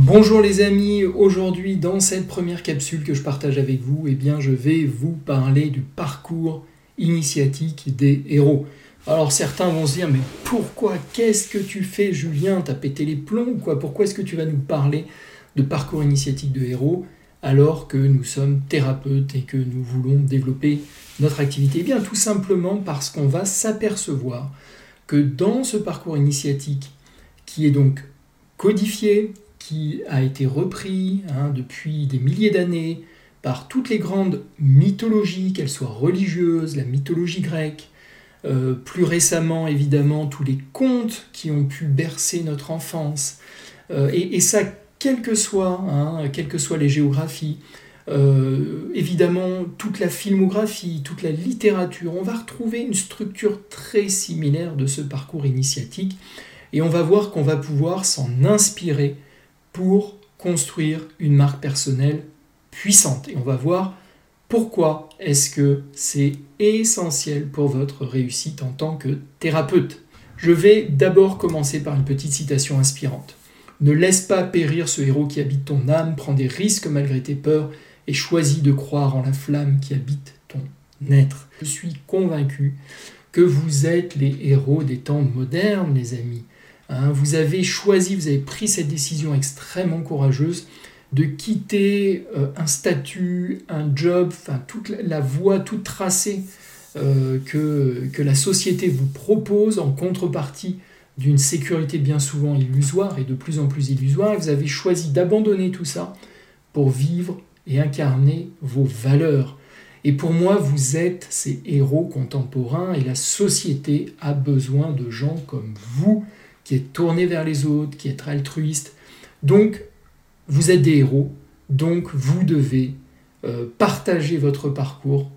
Bonjour les amis, aujourd'hui dans cette première capsule que je partage avec vous, eh bien je vais vous parler du parcours initiatique des héros. Alors certains vont se dire mais pourquoi Qu'est-ce que tu fais Julien? T'as pété les plombs ou quoi? Pourquoi est-ce que tu vas nous parler de parcours initiatique de héros alors que nous sommes thérapeutes et que nous voulons développer notre activité? Eh bien tout simplement parce qu'on va s'apercevoir que dans ce parcours initiatique qui est donc codifié, a été repris hein, depuis des milliers d'années par toutes les grandes mythologies, qu'elles soient religieuses, la mythologie grecque, euh, plus récemment évidemment tous les contes qui ont pu bercer notre enfance, euh, et, ça quelles que soient, hein, les géographies, euh, évidemment toute la filmographie, toute la littérature, on va retrouver une structure très similaire de ce parcours initiatique, et on va voir qu'on va pouvoir s'en inspirer pour construire une marque personnelle puissante. Et on va voir pourquoi est-ce que c'est essentiel pour votre réussite en tant que thérapeute. Je vais d'abord commencer par une petite citation inspirante. Ne laisse pas périr ce héros qui habite ton âme, prends des risques malgré tes peurs et choisis de croire en la flamme qui habite ton être. Je suis convaincu que vous êtes les héros des temps modernes, les amis. Hein, vous avez choisi, vous avez pris cette décision extrêmement courageuse de quitter euh, un statut, un job, enfin toute la, voie toute tracée euh, que, que la société vous propose en contrepartie d'une sécurité bien souvent illusoire et de plus en plus illusoire. Vous avez choisi d'abandonner tout ça pour vivre et incarner vos valeurs. Et pour moi, vous êtes ces héros contemporains et la société a besoin de gens comme vous qui est tourné vers les autres, qui est altruiste. Donc, vous êtes des héros, donc vous devez euh, partager votre parcours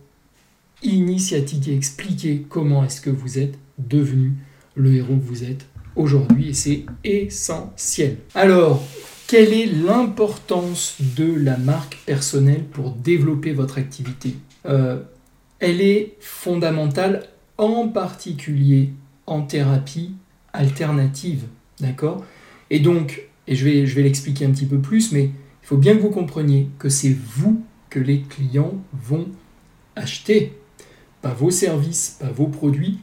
initiatique et expliquer comment est-ce que vous êtes devenu le héros que vous êtes aujourd'hui et c'est essentiel. Alors, quelle est l'importance de la marque personnelle pour développer votre activité? Euh, Elle est fondamentale en particulier en thérapie alternative. D'accord? Et donc, et je vais, je vais l'expliquer un petit peu plus, mais il faut bien que vous compreniez que c'est vous que les clients vont acheter. Pas vos services, pas vos produits,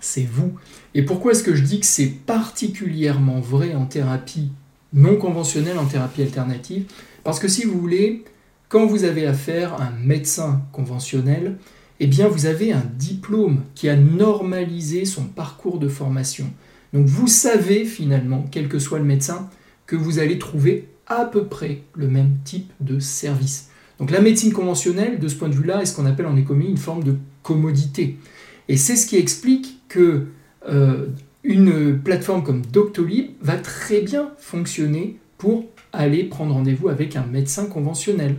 c'est vous. Et pourquoi est-ce que je dis que c'est particulièrement vrai en thérapie non conventionnelle, en thérapie alternative? Parce que si vous voulez, quand vous avez affaire à un médecin conventionnel, eh bien vous avez un diplôme qui a normalisé son parcours de formation. Donc vous savez finalement, quel que soit le médecin, que vous allez trouver à peu près le même type de service. Donc la médecine conventionnelle, de ce point de vue-là, est ce qu'on appelle en économie une forme de commodité. Et c'est ce qui explique que euh, une plateforme comme Doctolib va très bien fonctionner pour aller prendre rendez-vous avec un médecin conventionnel.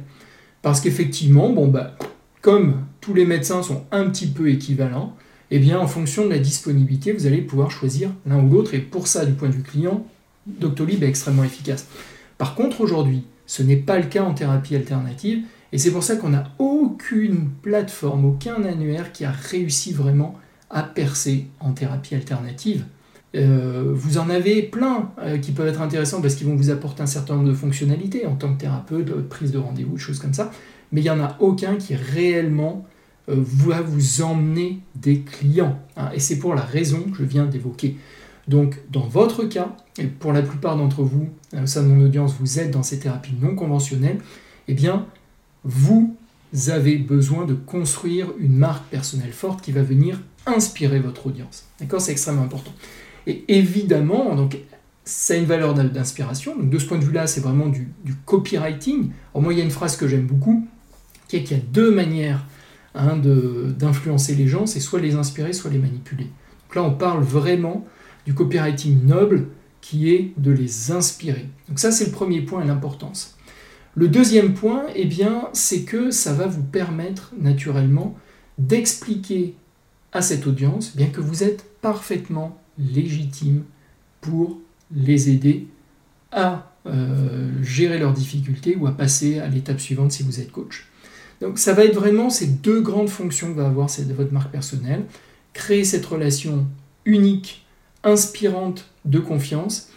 Parce qu'effectivement, bon bah, comme tous les médecins sont un petit peu équivalents, eh bien, en fonction de la disponibilité, vous allez pouvoir choisir l'un ou l'autre. Et pour ça, du point de vue client, Doctolib est extrêmement efficace. Par contre, aujourd'hui, ce n'est pas le cas en thérapie alternative. Et c'est pour ça qu'on n'a aucune plateforme, aucun annuaire qui a réussi vraiment à percer en thérapie alternative. Euh, vous en avez plein euh, qui peuvent être intéressants parce qu'ils vont vous apporter un certain nombre de fonctionnalités en tant que thérapeute, prise de rendez-vous, choses comme ça mais il n'y en a aucun qui réellement va vous emmener des clients. Hein. et c'est pour la raison que je viens d'évoquer. Donc, dans votre cas, et pour la plupart d'entre vous, au sein de mon audience, vous êtes dans ces thérapies non conventionnelles, eh bien, vous avez besoin de construire une marque personnelle forte qui va venir inspirer votre audience. D'accord? C'est extrêmement important. Et évidemment, donc, ça a une valeur d'inspiration. Donc, de ce point de vue-là, c'est vraiment du, copywriting. Alors, moi, il y a une phrase que j'aime beaucoup qu'il y a deux manières hein, d'influencer les gens, c'est soit les inspirer, soit les manipuler. Donc là, on parle vraiment du copywriting noble qui est de les inspirer. Donc ça, c'est le premier point et l'importance. Le deuxième point, eh bien, c'est que ça va vous permettre naturellement d'expliquer à cette audience bien que vous êtes parfaitement légitime pour les aider à euh, gérer leurs difficultés ou à passer à l'étape suivante si vous êtes coach. Donc ça va être vraiment ces deux grandes fonctions que va avoir votre marque personnelle. Créer cette relation unique, inspirante de confiance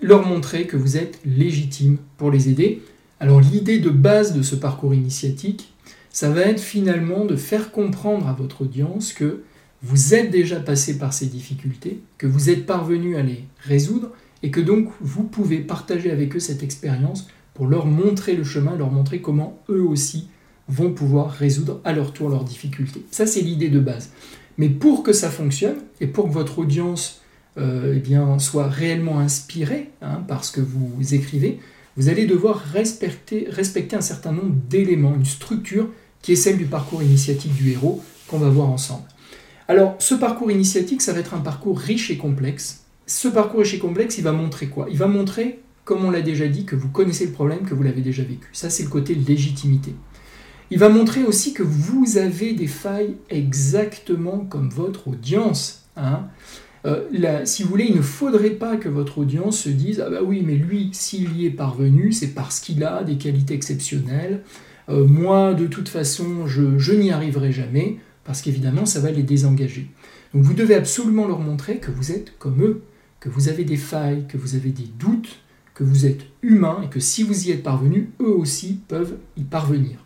leur montrer que vous êtes légitime pour les aider. Alors l'idée de base de ce parcours initiatique, ça va être finalement de faire comprendre à votre audience que vous êtes déjà passé par ces difficultés, que vous êtes parvenu à les résoudre et que donc vous pouvez partager avec eux cette expérience pour leur montrer le chemin, leur montrer comment eux aussi vont pouvoir résoudre à leur tour leurs difficultés. Ça, c'est l'idée de base. Mais pour que ça fonctionne et pour que votre audience euh, eh soit réellement inspirée hein, par ce que vous écrivez, vous allez devoir respecter, respecter un certain nombre d'éléments, une structure qui est celle du parcours initiatique du héros qu'on va voir ensemble. Alors, ce parcours initiatique, ça va être un parcours riche et complexe. Ce parcours riche et complexe, il va montrer quoi? Il va montrer, comme on l'a déjà dit, que vous connaissez le problème, que vous l'avez déjà vécu. Ça, c'est le côté légitimité. Il va montrer aussi que vous avez des failles exactement comme votre audience. Hein. Euh, si vous voulez, il ne faudrait pas que votre audience se dise Ah bah oui, mais lui, s'il y est parvenu, c'est parce qu'il a des qualités exceptionnelles. Euh, moi, de toute façon, je n'y arriverai jamais parce qu'évidemment, ça va les désengager. Donc vous devez absolument leur montrer que vous êtes comme eux, que vous avez des failles, que vous avez des doutes, que vous êtes humain et que si vous y êtes parvenu, eux aussi peuvent y parvenir.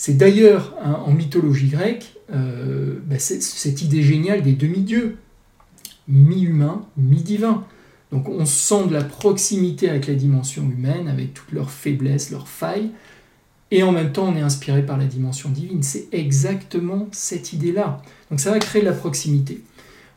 C'est d'ailleurs hein, en mythologie grecque euh, bah, cette idée géniale des demi-dieux, mi-humain, mi-divin. Donc on sent de la proximité avec la dimension humaine, avec toutes leurs faiblesses, leurs failles, et en même temps on est inspiré par la dimension divine. C'est exactement cette idée-là. Donc ça va créer de la proximité.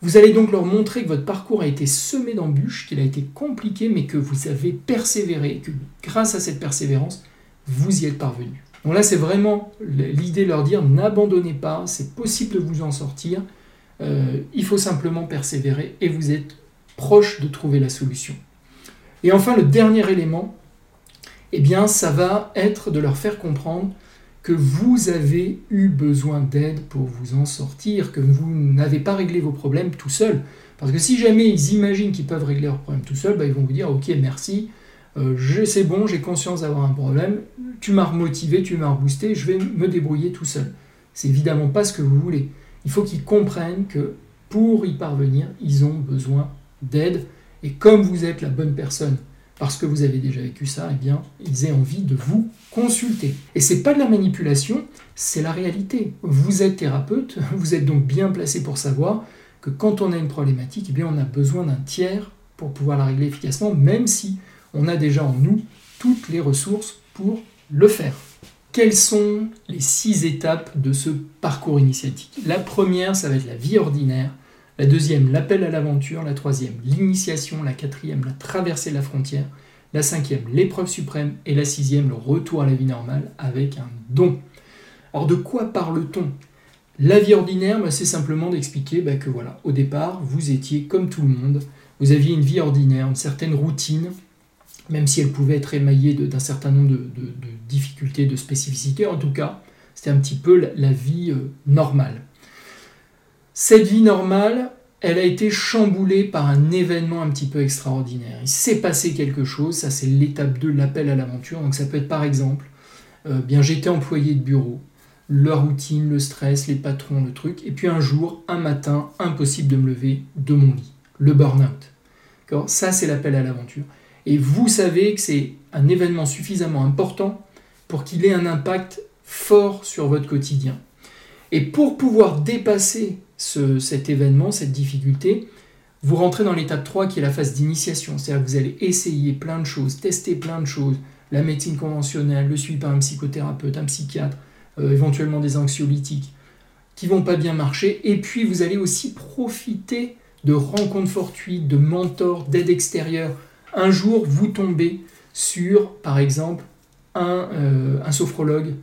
Vous allez donc leur montrer que votre parcours a été semé d'embûches, qu'il a été compliqué, mais que vous avez persévéré, et que grâce à cette persévérance, vous y êtes parvenu. Donc là, c'est vraiment l'idée de leur dire n'abandonnez pas, c'est possible de vous en sortir, euh, il faut simplement persévérer et vous êtes proche de trouver la solution. Et enfin, le dernier élément, eh bien, ça va être de leur faire comprendre que vous avez eu besoin d'aide pour vous en sortir, que vous n'avez pas réglé vos problèmes tout seul. Parce que si jamais ils imaginent qu'ils peuvent régler leurs problèmes tout seuls, bah, ils vont vous dire ok merci, euh, c'est bon, j'ai conscience d'avoir un problème, tu m'as remotivé, tu m'as reboosté, je vais me débrouiller tout seul. C'est évidemment pas ce que vous voulez. Il faut qu'ils comprennent que pour y parvenir, ils ont besoin d'aide. Et comme vous êtes la bonne personne parce que vous avez déjà vécu ça, eh bien, ils aient envie de vous consulter. Et c'est pas de la manipulation, c'est la réalité. Vous êtes thérapeute, vous êtes donc bien placé pour savoir que quand on a une problématique, eh bien, on a besoin d'un tiers pour pouvoir la régler efficacement, même si on a déjà en nous toutes les ressources pour le faire. Quelles sont les six étapes de ce parcours initiatique? La première, ça va être la vie ordinaire. La deuxième, l'appel à l'aventure. La troisième, l'initiation. La quatrième, la traversée de la frontière. La cinquième, l'épreuve suprême. Et la sixième, le retour à la vie normale avec un don. Alors de quoi parle-t-on? La vie ordinaire, bah, c'est simplement d'expliquer bah, que voilà, au départ, vous étiez comme tout le monde. Vous aviez une vie ordinaire, une certaine routine, même si elle pouvait être émaillée d'un certain nombre de, difficultés, de spécificités, en tout cas, c'était un petit peu la, vie euh, normale. Cette vie normale, elle a été chamboulée par un événement un petit peu extraordinaire. Il s'est passé quelque chose, ça c'est l'étape 2, l'appel à l'aventure. Donc ça peut être par exemple, euh, bien j'étais employé de bureau, la routine, le stress, les patrons, le truc, et puis un jour, un matin, impossible de me lever de mon lit, le burn-out. Ça c'est l'appel à l'aventure. Et vous savez que c'est un événement suffisamment important pour qu'il ait un impact fort sur votre quotidien. Et pour pouvoir dépasser cet événement, cette difficulté, vous rentrez dans l'étape 3 qui est la phase d'initiation. C'est-à-dire que vous allez essayer plein de choses, tester plein de choses, la médecine conventionnelle, le suivi par un psychothérapeute, un psychiatre, euh, éventuellement des anxiolytiques, qui vont pas bien marcher. Et puis vous allez aussi profiter de rencontres fortuites, de mentors, d'aide extérieure un jour vous tombez sur, par exemple, un, euh, sophrologue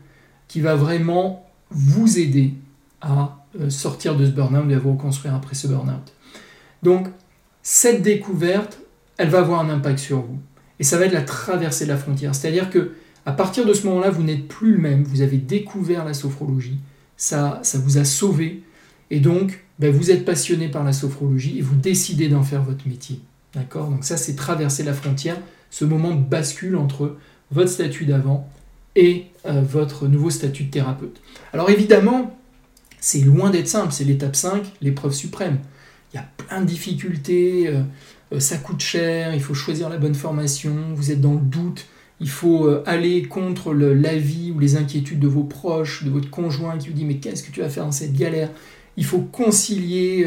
qui va vraiment vous aider à euh, sortir de ce burn-out et à vous reconstruire après ce burn-out. Donc, cette découverte, elle va avoir un impact sur vous. Et ça va être la traversée de la frontière. C'est-à-dire que à partir de ce moment-là, vous n'êtes plus le même. Vous avez découvert la sophrologie. Ça, ça vous a sauvé. Et donc, ben, vous êtes passionné par la sophrologie et vous décidez d'en faire votre métier. D'accord Donc ça, c'est traverser la frontière, ce moment de bascule entre votre statut d'avant et euh, votre nouveau statut de thérapeute. Alors évidemment, c'est loin d'être simple, c'est l'étape 5, l'épreuve suprême. Il y a plein de difficultés, euh, euh, ça coûte cher, il faut choisir la bonne formation, vous êtes dans le doute, il faut aller contre l'avis ou les inquiétudes de vos proches, de votre conjoint qui vous dit mais qu'est-ce que tu vas faire dans cette galère? Il faut concilier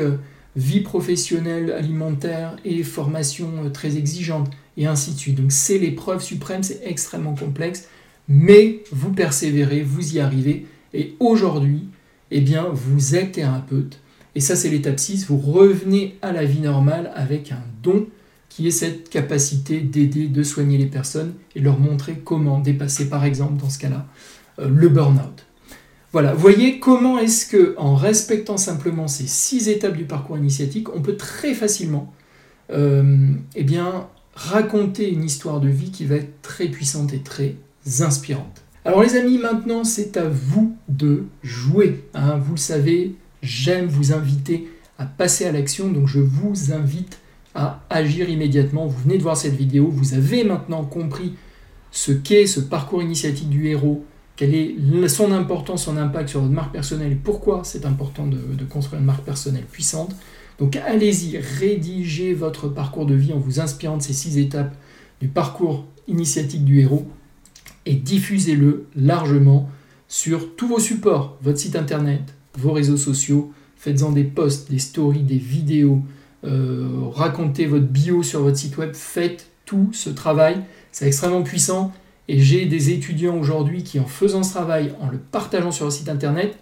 vie professionnelle, alimentaire et formation très exigeante et ainsi de suite. Donc c'est l'épreuve suprême, c'est extrêmement complexe, mais vous persévérez, vous y arrivez et aujourd'hui, eh bien, vous êtes thérapeute et ça, c'est l'étape 6. Vous revenez à la vie normale avec un don qui est cette capacité d'aider, de soigner les personnes et leur montrer comment dépasser, par exemple, dans ce cas-là, euh, le burn-out. Voilà, voyez comment est-ce que, en respectant simplement ces six étapes du parcours initiatique, on peut très facilement euh, eh raconter une histoire de vie qui va être très puissante et très inspirante. Alors les amis, maintenant c'est à vous de jouer. Hein. vous le savez, j'aime vous inviter à passer à l'action, donc je vous invite à agir immédiatement. Vous venez de voir cette vidéo, vous avez maintenant compris ce qu'est ce parcours initiatique du héros, quelle est son importance, son impact sur votre marque personnelle et pourquoi c'est important de, construire une marque personnelle puissante. Donc allez-y, rédigez votre parcours de vie en vous inspirant de ces six étapes du parcours initiatique du héros et diffusez-le largement sur tous vos supports, votre site internet, vos réseaux sociaux, faites-en des posts, des stories, des vidéos, euh, racontez votre bio sur votre site web, faites tout ce travail, c'est extrêmement puissant et j'ai des étudiants aujourd'hui qui en faisant ce travail, en le partageant sur leur site internet,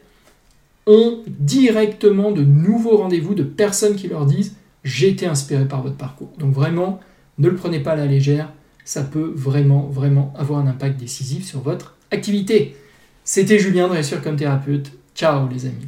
ont directement de nouveaux rendez-vous de personnes qui leur disent j'ai été inspiré par votre parcours. Donc vraiment, ne le prenez pas à la légère, ça peut vraiment, vraiment avoir un impact décisif sur votre activité. C'était Julien Dressure comme thérapeute. Ciao les amis.